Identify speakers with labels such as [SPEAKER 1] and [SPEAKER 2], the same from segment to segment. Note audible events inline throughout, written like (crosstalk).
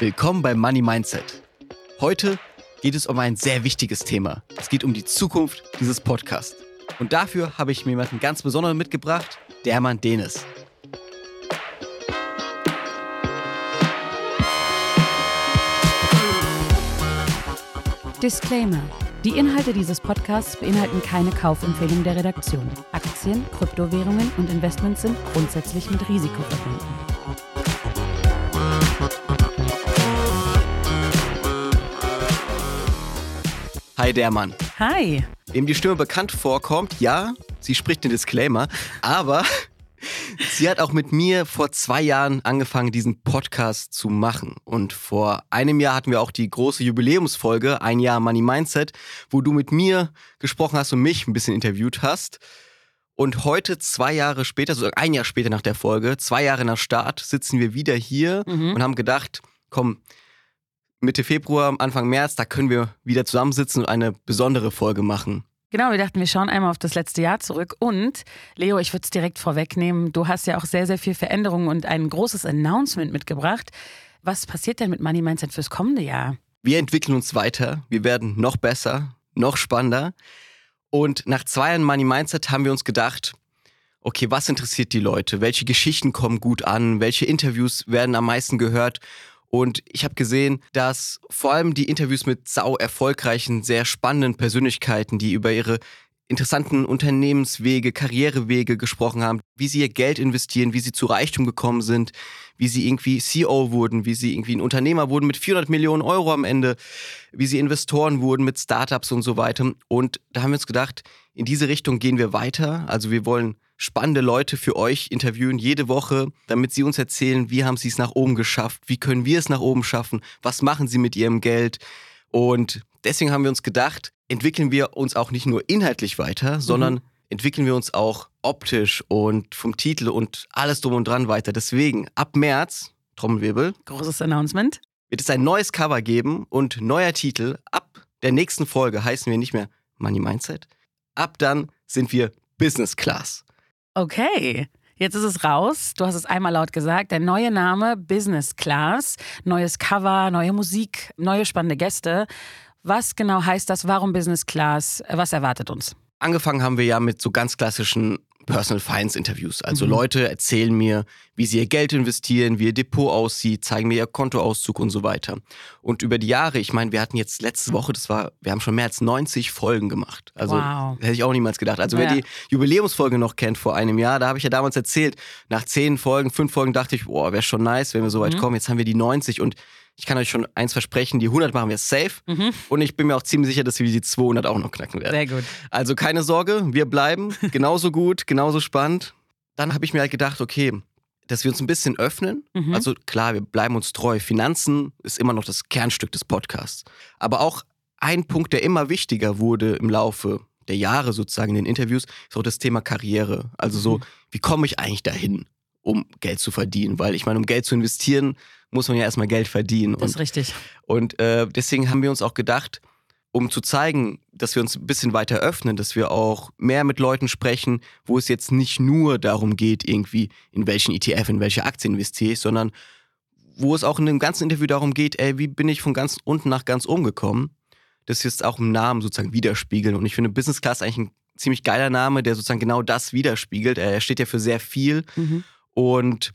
[SPEAKER 1] Willkommen bei Money Mindset. Heute geht es um ein sehr wichtiges Thema. Es geht um die Zukunft dieses Podcasts. Und dafür habe ich mir jemanden ganz besonderen mitgebracht, der Mann Denis.
[SPEAKER 2] Disclaimer. Die Inhalte dieses Podcasts beinhalten keine Kaufempfehlung der Redaktion. Aktien, Kryptowährungen und Investments sind grundsätzlich mit Risiko verbunden.
[SPEAKER 1] Hi, der Mann.
[SPEAKER 2] Hi.
[SPEAKER 1] Wem die Stimme bekannt vorkommt, ja, sie spricht den Disclaimer, aber (laughs) sie hat auch mit mir vor zwei Jahren angefangen, diesen Podcast zu machen. Und vor einem Jahr hatten wir auch die große Jubiläumsfolge, ein Jahr Money Mindset, wo du mit mir gesprochen hast und mich ein bisschen interviewt hast. Und heute, zwei Jahre später, sozusagen ein Jahr später nach der Folge, zwei Jahre nach Start, sitzen wir wieder hier
[SPEAKER 2] Mhm.
[SPEAKER 1] und haben gedacht, komm, Mitte Februar, Anfang März, da können wir wieder zusammensitzen und eine besondere Folge machen.
[SPEAKER 2] Genau, wir dachten, wir schauen einmal auf das letzte Jahr zurück. Und Leo, ich würde es direkt vorwegnehmen. Du hast ja auch sehr, sehr viel Veränderung und ein großes Announcement mitgebracht. Was passiert denn mit Money Mindset fürs kommende Jahr?
[SPEAKER 1] Wir entwickeln uns weiter, wir werden noch besser, noch spannender. Und nach zwei Jahren Money Mindset haben wir uns gedacht, okay, was interessiert die Leute? Welche Geschichten kommen gut an? Welche Interviews werden am meisten gehört? Und ich habe gesehen, dass vor allem die Interviews mit sau erfolgreichen, sehr spannenden Persönlichkeiten, die über ihre interessanten Unternehmenswege, Karrierewege gesprochen haben, wie sie ihr Geld investieren, wie sie zu Reichtum gekommen sind, wie sie irgendwie CEO wurden, wie sie irgendwie ein Unternehmer wurden mit 400 Millionen Euro am Ende, wie sie Investoren wurden mit Startups und so weiter. Und da haben wir uns gedacht, in diese Richtung gehen wir weiter. Also wir wollen spannende Leute für euch interviewen, jede Woche, damit sie uns erzählen, wie haben sie es nach oben geschafft, wie können wir es nach oben schaffen, was machen sie mit ihrem Geld. Und deswegen haben wir uns gedacht, entwickeln wir uns auch nicht nur inhaltlich weiter, sondern entwickeln wir uns auch optisch und vom Titel und alles drum und dran weiter. Deswegen ab März, Trommelwirbel,
[SPEAKER 2] Großes Announcement.
[SPEAKER 1] wird es ein neues Cover geben und neuer Titel. Ab der nächsten Folge heißen wir nicht mehr Money Mindset. Ab dann sind wir Business Class.
[SPEAKER 2] Okay. Jetzt ist es raus. Du hast es einmal laut gesagt. Der neue Name Business Class, neues Cover, neue Musik, neue spannende Gäste. Was genau heißt das? Warum Business Class? Was erwartet uns?
[SPEAKER 1] Angefangen haben wir ja mit so ganz klassischen Personal Finance Interviews. Also
[SPEAKER 2] Mhm.
[SPEAKER 1] Leute erzählen mir, wie sie ihr Geld investieren, wie ihr Depot aussieht, zeigen mir ihr Kontoauszug und so weiter. Und über die Jahre, ich meine, wir hatten jetzt letzte Woche, das war, wir haben schon mehr als 90 Folgen gemacht. Also
[SPEAKER 2] Wow.
[SPEAKER 1] hätte ich auch niemals gedacht. Also
[SPEAKER 2] Ja.
[SPEAKER 1] wer die Jubiläumsfolge noch kennt vor einem Jahr, da habe ich ja damals erzählt, nach 10 Folgen, 5 Folgen dachte ich, boah, wäre schon nice, wenn wir so weit
[SPEAKER 2] Mhm.
[SPEAKER 1] kommen. Jetzt haben wir die 90 und ich kann euch schon eins versprechen, die 100 machen wir safe.
[SPEAKER 2] Mhm.
[SPEAKER 1] Und ich bin mir auch ziemlich sicher, dass wir die 200 auch noch knacken werden.
[SPEAKER 2] Sehr gut.
[SPEAKER 1] Also keine Sorge, wir bleiben (laughs) genauso gut, genauso spannend. Dann habe ich mir halt gedacht, okay, dass wir uns ein bisschen öffnen.
[SPEAKER 2] Mhm.
[SPEAKER 1] Also klar, wir bleiben uns treu. Finanzen ist immer noch das Kernstück des Podcasts. Aber auch ein Punkt, der immer wichtiger wurde im Laufe der Jahre sozusagen in den Interviews, ist auch das Thema Karriere. Also so,
[SPEAKER 2] Mhm.
[SPEAKER 1] wie komme ich eigentlich dahin, um Geld zu verdienen? Weil ich meine, um Geld zu investieren, muss man ja erstmal Geld verdienen.
[SPEAKER 2] Das ist richtig.
[SPEAKER 1] Und äh, deswegen haben wir uns auch gedacht, um zu zeigen, dass wir uns ein bisschen weiter öffnen, dass wir auch mehr mit Leuten sprechen, wo es jetzt nicht nur darum geht, irgendwie in welchen ETF, in welche Aktie investiere ich, sondern wo es auch in dem ganzen Interview darum geht, ey, wie bin ich von ganz unten nach ganz oben gekommen, das jetzt auch im Namen sozusagen widerspiegeln. Und ich finde Business Class eigentlich ein ziemlich geiler Name, der sozusagen genau das widerspiegelt. Er steht ja für sehr viel
[SPEAKER 2] Mhm.
[SPEAKER 1] und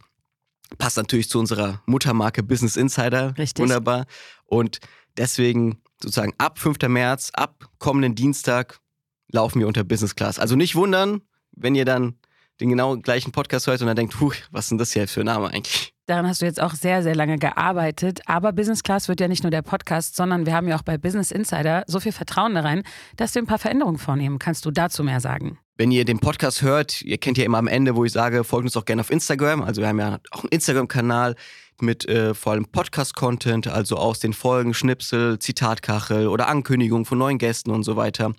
[SPEAKER 1] passt natürlich zu unserer Muttermarke Business Insider.
[SPEAKER 2] Richtig.
[SPEAKER 1] Wunderbar. Und deswegen sozusagen ab 5. März, ab kommenden Dienstag laufen wir unter Business Class. Also nicht wundern, wenn ihr dann den genau gleichen Podcast hört und dann denkt, puh, was ist denn das hier für ein Name eigentlich?
[SPEAKER 2] Daran hast du jetzt auch sehr, sehr lange gearbeitet. Aber Business Class wird ja nicht nur der Podcast, sondern wir haben ja auch bei Business Insider so viel Vertrauen da rein, dass wir ein paar Veränderungen vornehmen. Kannst du dazu mehr sagen?
[SPEAKER 1] Wenn ihr den Podcast hört, ihr kennt ja immer am Ende, wo ich sage, folgt uns auch gerne auf Instagram. Also wir haben ja auch einen Instagram-Kanal mit äh, vor allem Podcast-Content, also aus den Folgen, Schnipsel, Zitatkachel oder Ankündigungen von neuen Gästen und so weiter.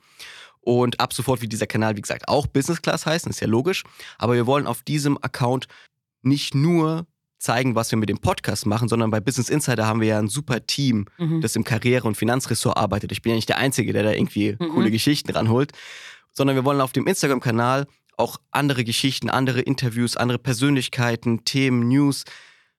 [SPEAKER 1] Und ab sofort wird dieser Kanal, wie gesagt, auch Business Class heißen, ist ja logisch. Aber wir wollen auf diesem Account nicht nur zeigen, was wir mit dem Podcast machen, sondern bei Business Insider haben wir ja ein super Team,
[SPEAKER 2] Mhm.
[SPEAKER 1] das im Karriere- und Finanzressort arbeitet. Ich bin ja nicht der Einzige, der da irgendwie
[SPEAKER 2] Mhm.
[SPEAKER 1] coole Geschichten ranholt, sondern wir wollen auf dem Instagram-Kanal auch andere Geschichten, andere Interviews, andere Persönlichkeiten, Themen, News.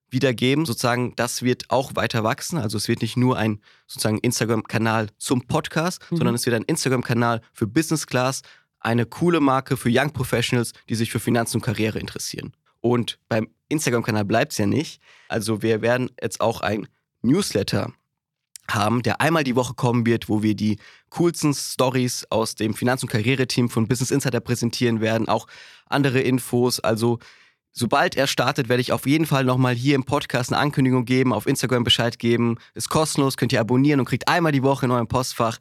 [SPEAKER 1] wiedergeben. Sozusagen, das wird auch weiter wachsen. Also es wird nicht nur ein sozusagen Instagram-Kanal zum Podcast, mhm. sondern es wird ein Instagram-Kanal für Business Class, eine coole Marke für Young Professionals, die sich für Finanzen und Karriere interessieren. Und beim Instagram-Kanal bleibt es ja nicht. Also wir werden jetzt auch ein Newsletter haben, der einmal die Woche kommen wird, wo wir die coolsten Stories aus dem Finanz- und Karriereteam von Business Insider präsentieren werden, auch andere Infos. Also sobald er startet, werde ich auf jeden Fall nochmal hier im Podcast eine Ankündigung geben, auf Instagram Bescheid geben. Ist kostenlos, könnt ihr abonnieren und kriegt einmal die Woche in eurem Postfach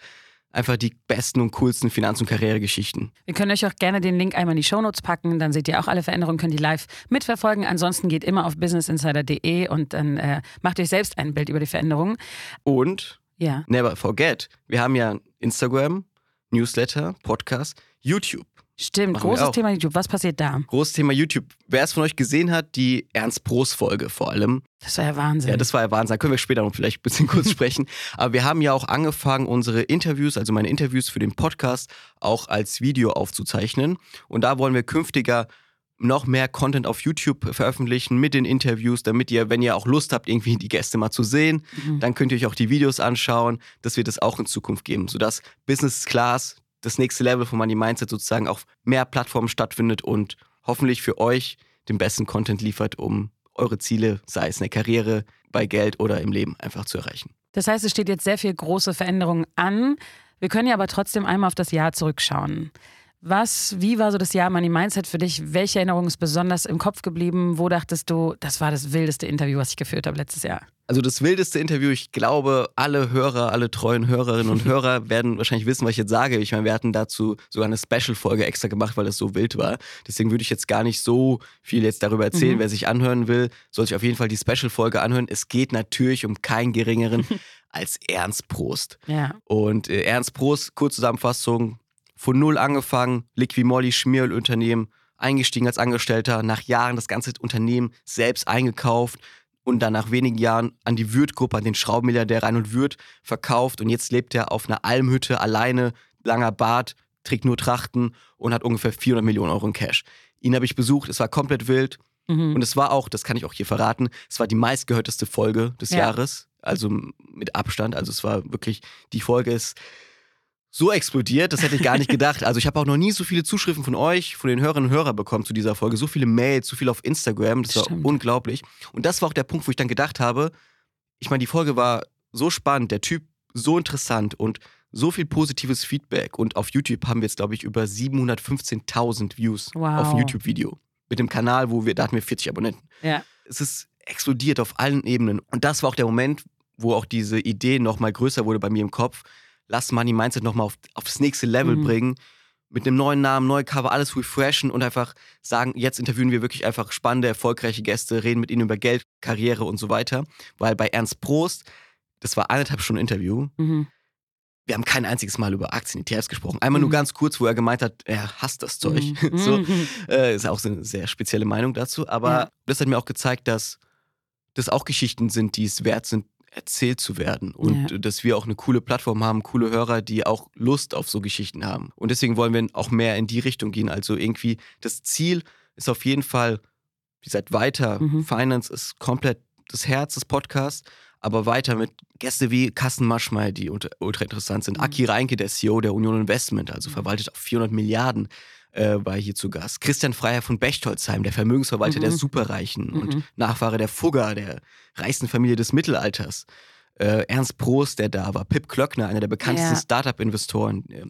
[SPEAKER 1] einfach die besten und coolsten Finanz- und Karrieregeschichten.
[SPEAKER 2] Wir können euch auch gerne den Link einmal in die Shownotes packen, dann seht ihr auch alle Veränderungen, könnt ihr live mitverfolgen. Ansonsten geht immer auf businessinsider.de und dann äh, macht euch selbst ein Bild über die Veränderungen.
[SPEAKER 1] Und ja. never forget, wir haben ja Instagram, Newsletter, Podcast, YouTube.
[SPEAKER 2] Stimmt, Machen großes Thema YouTube. Was passiert da?
[SPEAKER 1] Großes Thema YouTube. Wer es von euch gesehen hat, die Ernst Prost-Folge vor allem.
[SPEAKER 2] Das war ja Wahnsinn.
[SPEAKER 1] Ja, das war ja Wahnsinn. Da können wir später noch vielleicht ein bisschen kurz (laughs) sprechen. Aber wir haben ja auch angefangen, unsere Interviews, also meine Interviews für den Podcast, auch als Video aufzuzeichnen. Und da wollen wir künftiger noch mehr Content auf YouTube veröffentlichen mit den Interviews, damit ihr, wenn ihr auch Lust habt, irgendwie die Gäste mal zu sehen, mhm. dann könnt ihr euch auch die Videos anschauen. Das wird es auch in Zukunft geben, sodass Business Class das nächste Level von Money Mindset sozusagen auf mehr Plattformen stattfindet und hoffentlich für euch den besten Content liefert, um eure Ziele, sei es in der Karriere, bei Geld oder im Leben, einfach zu erreichen.
[SPEAKER 2] Das heißt, es steht jetzt sehr viel große Veränderungen an. Wir können ja aber trotzdem einmal auf das Jahr zurückschauen. Was, wie war so das Jahr Money Mindset für dich? Welche Erinnerung ist besonders im Kopf geblieben? Wo dachtest du, das war das wildeste Interview, was ich geführt habe letztes Jahr?
[SPEAKER 1] Also das wildeste Interview, ich glaube, alle Hörer, alle treuen Hörerinnen und Hörer (laughs) werden wahrscheinlich wissen, was ich jetzt sage. Ich meine, wir hatten dazu sogar eine Special-Folge extra gemacht, weil das so wild war. Deswegen würde ich jetzt gar nicht so viel jetzt darüber erzählen. Mhm. Wer sich anhören will, soll sich auf jeden Fall die Special-Folge anhören. Es geht natürlich um keinen geringeren (laughs) als Ernst Prost.
[SPEAKER 2] Ja.
[SPEAKER 1] Und äh, Ernst Prost, Kurzzusammenfassung, von null angefangen, Liquimolli Schmierölunternehmen, eingestiegen als Angestellter, nach Jahren das ganze Unternehmen selbst eingekauft und dann nach wenigen Jahren an die Würth-Gruppe, an den Schraubenmilliardär Reinhold Würth verkauft und jetzt lebt er auf einer Almhütte alleine, langer Bart, trägt nur Trachten und hat ungefähr 400 Millionen Euro in Cash. Ihn habe ich besucht, es war komplett wild mhm. und es war auch, das kann ich auch hier verraten, es war die meistgehörteste Folge des ja. Jahres, also mit Abstand, also es war wirklich, die Folge ist so explodiert, das hätte ich gar nicht gedacht. Also ich habe auch noch nie so viele Zuschriften von euch, von den Hörerinnen und Hörern bekommen zu dieser Folge. So viele Mails, so viel auf Instagram, das war Stimmt. unglaublich. Und das war auch der Punkt, wo ich dann gedacht habe, ich meine, die Folge war so spannend, der Typ so interessant und so viel positives Feedback. Und auf YouTube haben wir jetzt, glaube ich, über 715.000 Views wow. auf ein YouTube-Video. Mit dem Kanal, wo wir, da hatten wir 40 Abonnenten.
[SPEAKER 2] Ja.
[SPEAKER 1] Es ist explodiert auf allen Ebenen. Und das war auch der Moment, wo auch diese Idee noch mal größer wurde bei mir im Kopf lass Money Mindset nochmal auf, aufs nächste Level mhm. bringen. Mit einem neuen Namen, neue Cover, alles refreshen und einfach sagen, jetzt interviewen wir wirklich einfach spannende, erfolgreiche Gäste, reden mit ihnen über Geld, Karriere und so weiter. Weil bei Ernst Prost, das war eineinhalb Stunden Interview, mhm. wir haben kein einziges Mal über Aktien, ETFs gesprochen. Einmal mhm. nur ganz kurz, wo er gemeint hat, er hasst das Zeug. Mhm. (laughs) so, mhm. äh, ist auch so eine sehr spezielle Meinung dazu. Aber ja. das hat mir auch gezeigt, dass das auch Geschichten sind, die es wert sind, erzählt zu werden und ja. dass wir auch eine coole Plattform haben, coole Hörer, die auch Lust auf so Geschichten haben. Und deswegen wollen wir auch mehr in die Richtung gehen. Also irgendwie das Ziel ist auf jeden Fall, wie gesagt, weiter. Mhm. Finance ist komplett das Herz des Podcasts, aber weiter mit Gäste wie Carsten Maschmeyer, die ultra interessant sind. Mhm. Aki Reinke, der CEO der Union Investment, also mhm. verwaltet auch 400 Milliarden äh, war hier zu Gast. Christian Freier von Bechtolzheim, der Vermögensverwalter mhm. der Superreichen mhm. und Nachfahre der Fugger, der reichsten Familie des Mittelalters. Äh, Ernst Prost, der da war, Pip Klöckner, einer der bekanntesten ja. Startup-Investoren, äh,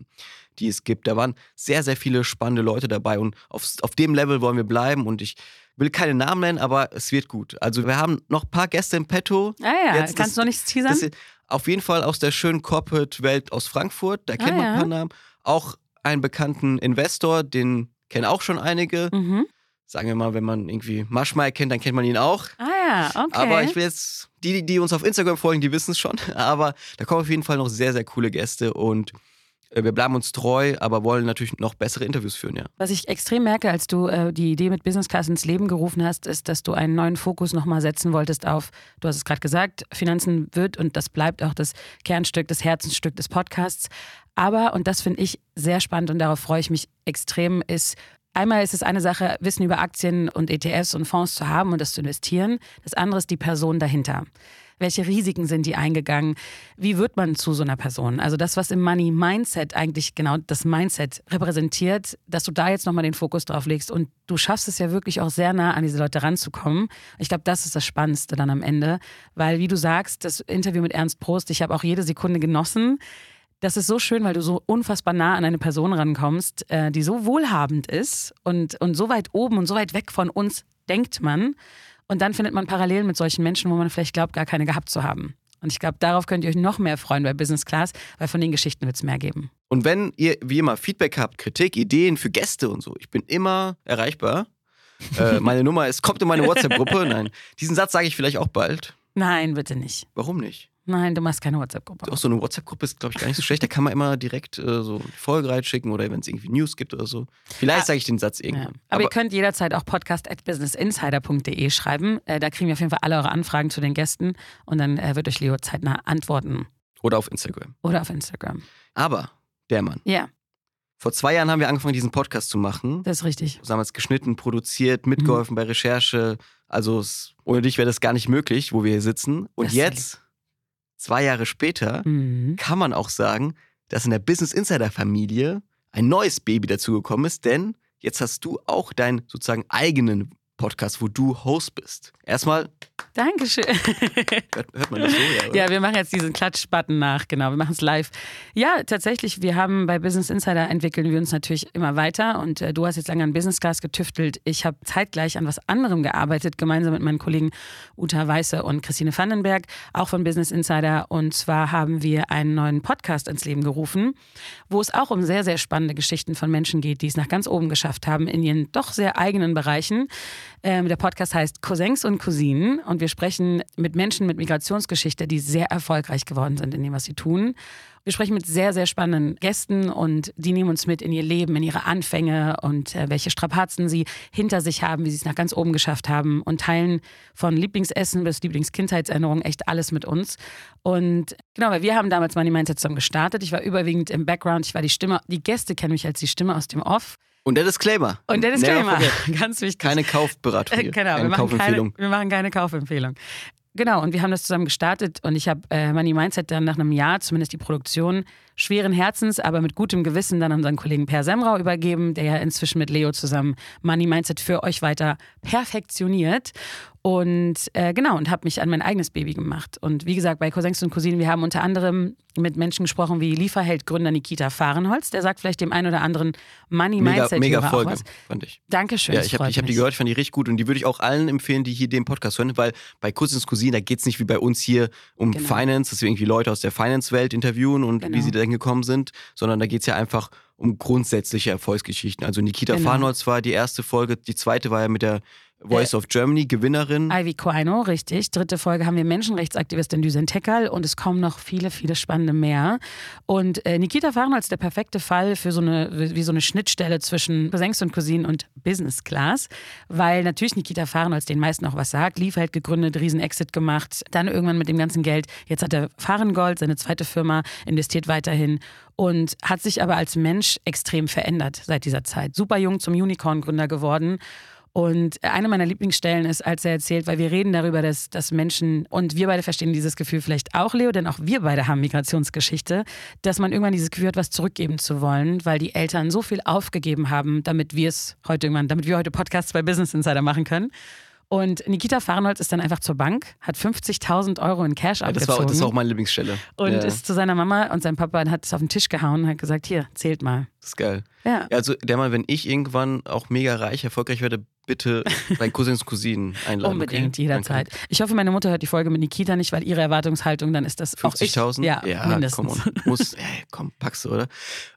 [SPEAKER 1] die es gibt. Da waren sehr, sehr viele spannende Leute dabei und auf, auf dem Level wollen wir bleiben und ich will keine Namen nennen, aber es wird gut. Also wir haben noch ein paar Gäste im Petto.
[SPEAKER 2] Ah ja, Jetzt, kannst das, du noch nichts teasern?
[SPEAKER 1] Auf jeden Fall aus der schönen Corporate-Welt aus Frankfurt, da kennt ah, man ein paar Namen. Auch einen bekannten Investor, den kennen auch schon einige. Mhm. Sagen wir mal, wenn man irgendwie Maschmeyer kennt, dann kennt man ihn auch.
[SPEAKER 2] Ah ja, okay.
[SPEAKER 1] Aber ich will jetzt, die, die uns auf Instagram folgen, die wissen es schon. (laughs) Aber da kommen auf jeden Fall noch sehr, sehr coole Gäste und wir bleiben uns treu, aber wollen natürlich noch bessere Interviews führen, ja.
[SPEAKER 2] Was ich extrem merke, als du äh, die Idee mit Business Class ins Leben gerufen hast, ist, dass du einen neuen Fokus nochmal setzen wolltest auf, du hast es gerade gesagt, Finanzen wird und das bleibt auch das Kernstück, das Herzensstück des Podcasts. Aber, und das finde ich sehr spannend und darauf freue ich mich extrem, ist einmal ist es eine Sache, Wissen über Aktien und ETFs und Fonds zu haben und das zu investieren. Das andere ist die Person dahinter. Welche Risiken sind die eingegangen? Wie wird man zu so einer Person? Also das, was im Money Mindset eigentlich genau das Mindset repräsentiert, dass du da jetzt nochmal den Fokus drauf legst und du schaffst es ja wirklich auch sehr nah an diese Leute ranzukommen. Ich glaube, das ist das Spannendste dann am Ende, weil wie du sagst, das Interview mit Ernst Prost, ich habe auch jede Sekunde genossen. Das ist so schön, weil du so unfassbar nah an eine Person rankommst, äh, die so wohlhabend ist und, und so weit oben und so weit weg von uns denkt man. Und dann findet man Parallelen mit solchen Menschen, wo man vielleicht glaubt, gar keine gehabt zu haben. Und ich glaube, darauf könnt ihr euch noch mehr freuen bei Business Class, weil von den Geschichten wird es mehr geben.
[SPEAKER 1] Und wenn ihr wie immer Feedback habt, Kritik, Ideen für Gäste und so, ich bin immer erreichbar. äh, (laughs) meine Nummer ist, kommt in meine WhatsApp-Gruppe. Nein, diesen Satz sage ich vielleicht auch bald.
[SPEAKER 2] Nein, bitte nicht.
[SPEAKER 1] Warum nicht?
[SPEAKER 2] Nein, du machst keine WhatsApp-Gruppe.
[SPEAKER 1] Auch so eine WhatsApp-Gruppe ist, glaube ich, gar nicht so schlecht. Da kann man immer direkt äh, so die Folge reinschicken oder wenn es irgendwie News gibt oder so. Vielleicht
[SPEAKER 2] Ah,
[SPEAKER 1] sage ich den Satz
[SPEAKER 2] Ja.
[SPEAKER 1] irgendwann.
[SPEAKER 2] Aber,
[SPEAKER 1] Aber,
[SPEAKER 2] ihr könnt jederzeit auch podcast at businessinsider.de schreiben. Äh, da kriegen wir auf jeden Fall alle eure Anfragen zu den Gästen und dann äh, wird euch Leo zeitnah antworten.
[SPEAKER 1] oder auf Instagram.
[SPEAKER 2] Oder auf Instagram.
[SPEAKER 1] Aber, der Mann.
[SPEAKER 2] Ja,
[SPEAKER 1] Vor zwei Jahren haben wir angefangen, diesen Podcast zu machen.
[SPEAKER 2] das ist richtig.
[SPEAKER 1] damals geschnitten, produziert, mitgeholfen bei Recherche. Also es, ohne dich wäre das gar nicht möglich, wo wir hier sitzen. Und
[SPEAKER 2] Das
[SPEAKER 1] jetzt, zwei Jahre später,
[SPEAKER 2] Mhm.
[SPEAKER 1] kann man auch sagen, dass in der Business Insider Familie ein neues Baby dazugekommen ist, denn jetzt hast du auch deinen sozusagen eigenen Podcast, wo du Host bist. Erstmal,
[SPEAKER 2] Dankeschön. (laughs)
[SPEAKER 1] hört, hört man das so? Ja, oder?
[SPEAKER 2] Ja, wir machen jetzt diesen Klatsch-Button nach, genau. Wir machen es live. Ja, tatsächlich, wir haben bei Business Insider entwickeln wir uns natürlich immer weiter und äh, du hast jetzt lange an Business Class getüftelt. Ich habe zeitgleich an was anderem gearbeitet, gemeinsam mit meinen Kollegen Uta Weiße und Christine Vandenberg, auch von Business Insider. Und zwar haben wir einen neuen Podcast ins Leben gerufen, wo es auch um sehr, sehr spannende Geschichten von Menschen geht, die es nach ganz oben geschafft haben in ihren doch sehr eigenen Bereichen. Ähm, der Podcast heißt Cousins und Cousinen und wir sprechen mit Menschen mit Migrationsgeschichte, die sehr erfolgreich geworden sind in dem, was sie tun. Wir sprechen mit sehr, sehr spannenden Gästen und die nehmen uns mit in ihr Leben, in ihre Anfänge und äh, welche Strapazen sie hinter sich haben, wie sie es nach ganz oben geschafft haben und teilen von Lieblingsessen bis Lieblingskindheitserinnerungen echt alles mit uns. Und genau, weil wir haben damals Money Mindset zusammen gestartet. Ich war überwiegend im Background, ich war die Stimme, die Gäste kennen mich als die Stimme aus dem Off.
[SPEAKER 1] Und der Disclaimer.
[SPEAKER 2] Und der Disclaimer, (laughs) ganz wichtig.
[SPEAKER 1] Keine Kaufberatung.
[SPEAKER 2] Genau, wir
[SPEAKER 1] Keine
[SPEAKER 2] machen, keine,
[SPEAKER 1] Kaufempfehlung.
[SPEAKER 2] wir machen keine Kaufempfehlung. Genau, und wir haben das zusammen gestartet und ich habe äh, Money Mindset dann nach einem Jahr, zumindest die Produktion, schweren Herzens, aber mit gutem Gewissen dann an unseren Kollegen Per Semrau übergeben, der ja inzwischen mit Leo zusammen Money Mindset für euch weiter perfektioniert. Und äh, genau, und habe mich an mein eigenes Baby gemacht. Und wie gesagt, bei Cousins und Cousinen, wir haben unter anderem mit Menschen gesprochen wie Lieferheld-Gründer Nikita Fahrenholz. Der sagt vielleicht dem einen oder anderen Money
[SPEAKER 1] Mega,
[SPEAKER 2] Mindset
[SPEAKER 1] mega
[SPEAKER 2] auch
[SPEAKER 1] Folge, fand ich.
[SPEAKER 2] Dankeschön.
[SPEAKER 1] Ja, ich habe hab die gehört, ich fand die richtig gut und die würde ich auch allen empfehlen, die hier den Podcast hören, weil bei Cousins Cousine, da geht es nicht wie bei uns hier um
[SPEAKER 2] Genau.
[SPEAKER 1] Finance, dass wir irgendwie Leute aus der Finance-Welt interviewen und
[SPEAKER 2] Genau.
[SPEAKER 1] wie sie da hingekommen sind, sondern da geht es ja einfach um grundsätzliche Erfolgsgeschichten. Also Nikita
[SPEAKER 2] Genau.
[SPEAKER 1] Farnholz war die erste Folge, die zweite war ja mit der Voice of Germany, Gewinnerin.
[SPEAKER 2] Ivy Quino, richtig. Dritte Folge haben wir Menschenrechtsaktivistin Düsen Tekal und es kommen noch viele, viele spannende mehr. Und äh, Nikita Farnholz der perfekte Fall für so eine, wie so eine Schnittstelle zwischen Cousins und Cousinen und Business Class, weil natürlich Nikita Farnholz den meisten auch was sagt. Liefeld gegründet, Riesen-Exit gemacht, dann irgendwann mit dem ganzen Geld, jetzt hat er Fahrengold, seine zweite Firma, investiert weiterhin und hat sich aber als Mensch extrem verändert seit dieser Zeit. Super jung zum Unicorn-Gründer geworden. Und eine meiner Lieblingsstellen ist, als er erzählt, weil wir reden darüber, dass, dass Menschen, und wir beide verstehen dieses Gefühl vielleicht auch, Leo, denn auch wir beide haben Migrationsgeschichte, dass man irgendwann dieses Gefühl hat, was zurückgeben zu wollen, weil die Eltern so viel aufgegeben haben, damit wir es heute irgendwann, damit wir heute Podcasts bei Business Insider machen können. Und Nikita Farnholz ist dann einfach zur Bank, hat 50.000 Euro in Cash
[SPEAKER 1] Ja, das,
[SPEAKER 2] abgezogen
[SPEAKER 1] war, das war auch meine Lieblingsstelle.
[SPEAKER 2] und
[SPEAKER 1] ja,
[SPEAKER 2] ist zu seiner Mama und sein Papa und hat es auf den Tisch gehauen und hat gesagt, hier, zählt mal.
[SPEAKER 1] das ist geil.
[SPEAKER 2] Ja.
[SPEAKER 1] Ja, also der Mann, wenn ich irgendwann auch mega reich, erfolgreich werde, bitte bei Cousins und Cousinen einladen.
[SPEAKER 2] Unbedingt,
[SPEAKER 1] okay?
[SPEAKER 2] jederzeit. Ich hoffe, meine Mutter hört die Folge mit Nikita nicht, weil ihre Erwartungshaltung dann ist das auch ich.
[SPEAKER 1] 50.000?
[SPEAKER 2] Ja, mindestens.
[SPEAKER 1] Komm, muss, (laughs) ey, komm, packst du, oder?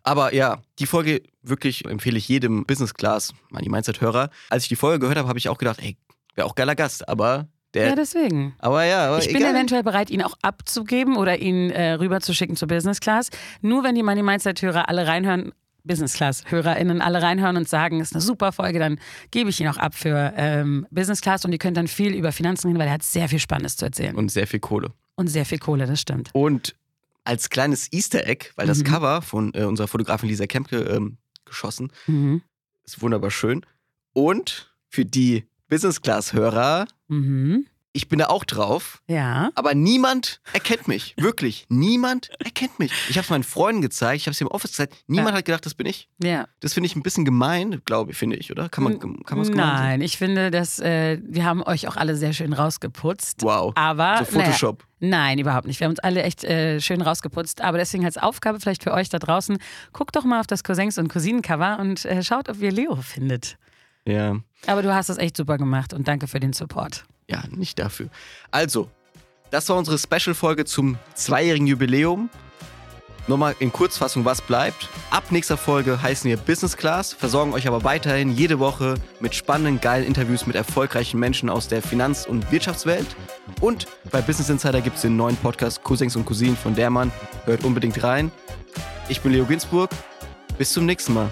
[SPEAKER 1] Aber ja, die Folge wirklich empfehle ich jedem Business Class, Money Mindset Hörer. Als ich die Folge gehört habe, habe ich auch gedacht, ey, wäre auch geiler Gast, aber der,
[SPEAKER 2] Ja, deswegen.
[SPEAKER 1] aber ja, aber
[SPEAKER 2] Ich bin
[SPEAKER 1] egal.
[SPEAKER 2] eventuell bereit, ihn auch abzugeben oder ihn äh, rüberzuschicken zur Business Class. Nur wenn die Money Mindset-Hörer alle reinhören, Business Class-HörerInnen alle reinhören und sagen, ist eine super Folge, dann gebe ich ihn auch ab für ähm, Business Class und ihr könnt dann viel über Finanzen reden, weil er hat sehr viel Spannendes zu erzählen. Und,
[SPEAKER 1] Und sehr viel Kohle.
[SPEAKER 2] sehr viel Kohle, das stimmt.
[SPEAKER 1] Und als kleines Easter Egg, weil das
[SPEAKER 2] Mhm.
[SPEAKER 1] Cover von äh, unserer Fotografin Lisa Kempke ähm, geschossen,
[SPEAKER 2] Mhm.
[SPEAKER 1] Ist wunderbar schön. Und für die Business Class-Hörer,
[SPEAKER 2] Mhm.
[SPEAKER 1] Ich bin da auch drauf.
[SPEAKER 2] Ja.
[SPEAKER 1] Aber niemand erkennt mich. (laughs) Wirklich. Niemand erkennt mich. Ich habe es meinen Freunden gezeigt, ich habe es im Office gezeigt. Niemand
[SPEAKER 2] Ja.
[SPEAKER 1] hat gedacht, das bin ich.
[SPEAKER 2] Ja.
[SPEAKER 1] Das finde ich ein bisschen gemein, glaube ich, finde ich, oder? Kann man kann man's gemein?
[SPEAKER 2] Nein, ich finde, dass äh, wir haben euch auch alle sehr schön rausgeputzt.
[SPEAKER 1] Wow.
[SPEAKER 2] Aber
[SPEAKER 1] So Photoshop.
[SPEAKER 2] Naja, nein, überhaupt nicht. Wir haben uns alle echt äh, schön rausgeputzt. Aber deswegen als Aufgabe vielleicht für euch da draußen, guckt doch mal auf das Cousins und Cousinen-Cover und äh, schaut, ob ihr Leo findet.
[SPEAKER 1] Ja.
[SPEAKER 2] Aber du hast das echt super gemacht und danke für den Support.
[SPEAKER 1] Ja, nicht dafür. Also, das war unsere Special-Folge zum zweijährigen Jubiläum. Nochmal in Kurzfassung, was bleibt. Ab nächster Folge heißen wir Business Class, versorgen euch aber weiterhin jede Woche mit spannenden, geilen Interviews mit erfolgreichen Menschen aus der Finanz- und Wirtschaftswelt. Und bei Business Insider gibt es den neuen Podcast Cousins und Cousinen von der Mann. Hört unbedingt rein. Ich bin Leo Ginsburg. Bis zum nächsten Mal.